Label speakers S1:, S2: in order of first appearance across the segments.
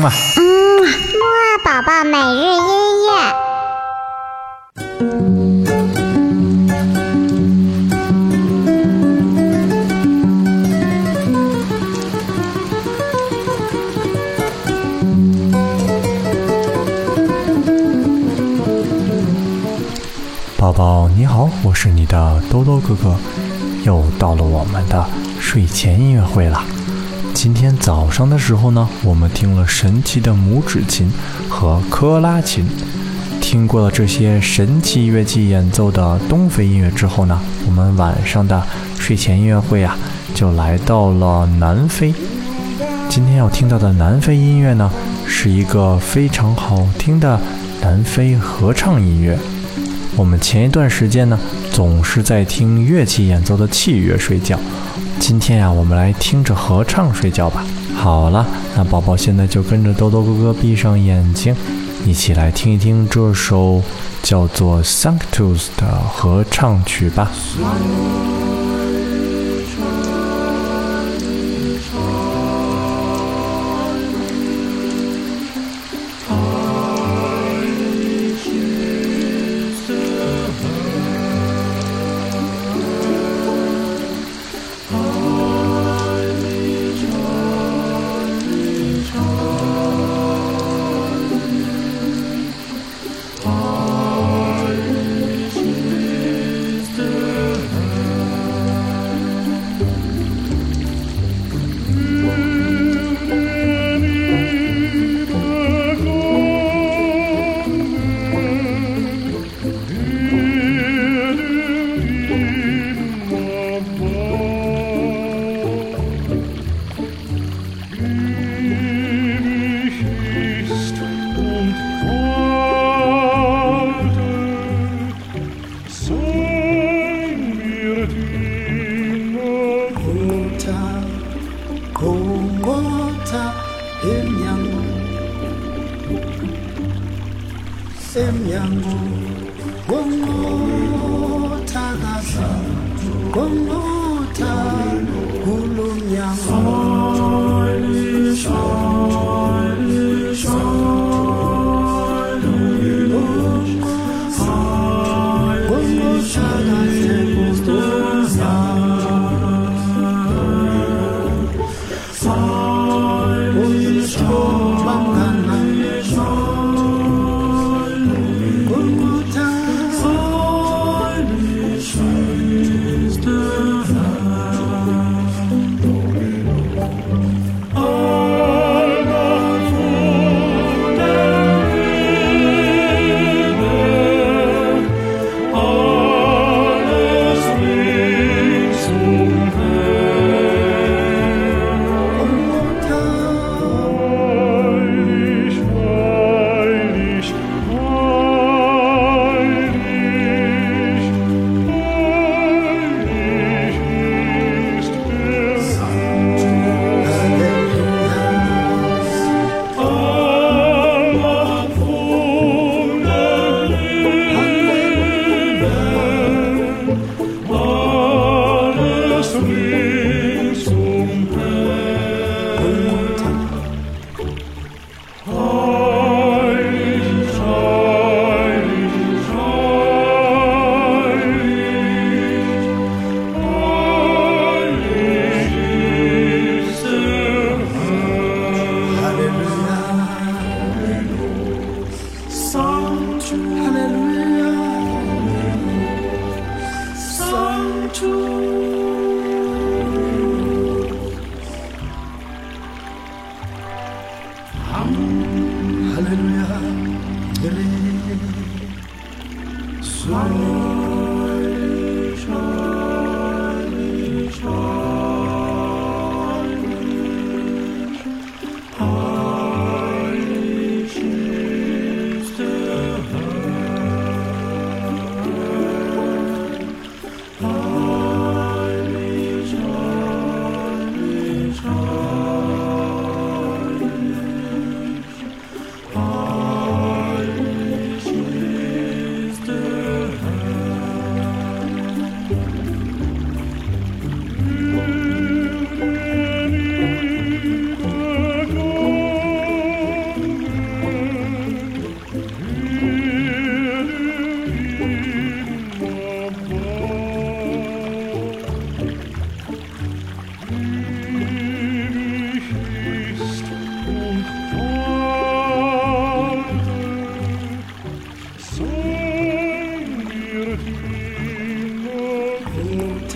S1: 嗯啊，
S2: 嗯，木二宝宝每日音乐。
S1: 宝宝你好，我是你的兜兜哥哥，又到了我们的睡前音乐会了。今天早上的时候呢，我们听了神奇的拇指琴和科拉琴，听过了这些神奇乐器演奏的东非音乐之后呢，我们晚上的睡前音乐会啊，就来到了南非。今天要听到的南非音乐呢，是一个非常好听的南非合唱音乐。我们前一段时间呢，总是在听乐器演奏的器乐睡觉。今天呀，我们来听着合唱睡觉吧。好了，那宝宝现在就跟着多多哥哥闭上眼睛，一起来听一听这首叫做《Sanctus》的合唱曲吧。
S3: 啊，一唱一唱。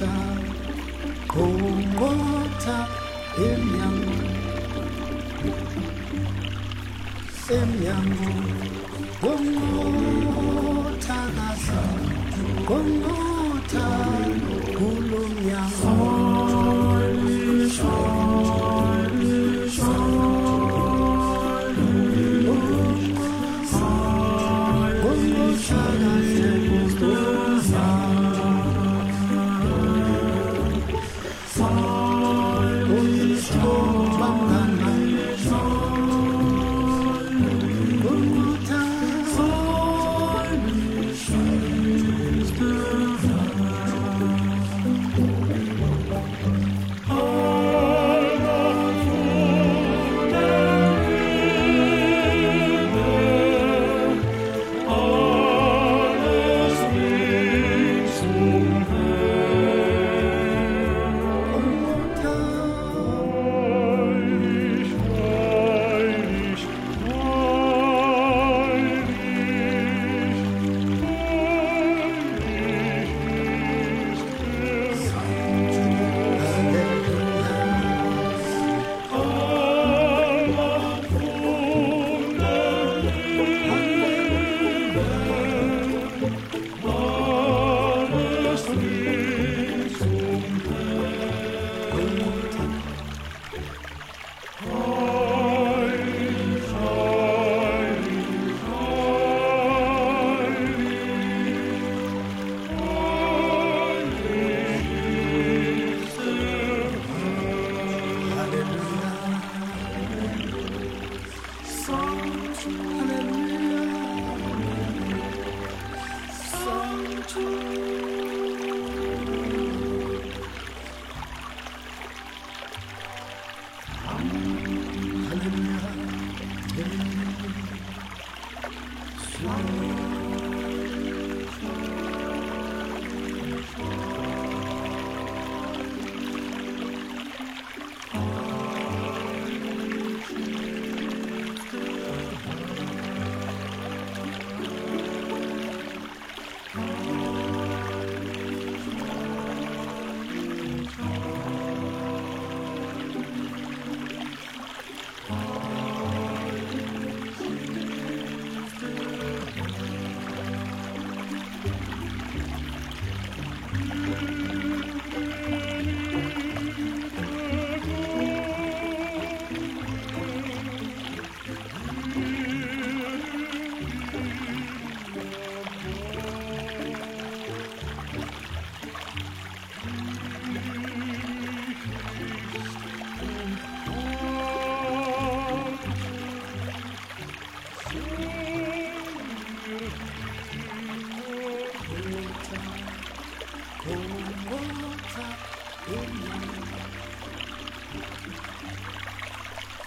S3: 공고탑 공고탑 일명구 쌤양구 공고탑 가서 공고 much.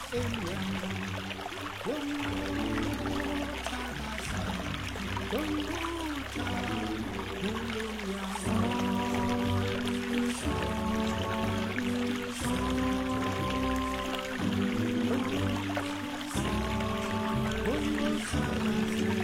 S3: 飞鸟，灯火它打闪，灯火它不燃烧，燃烧，燃烧，灯火它不燃烧。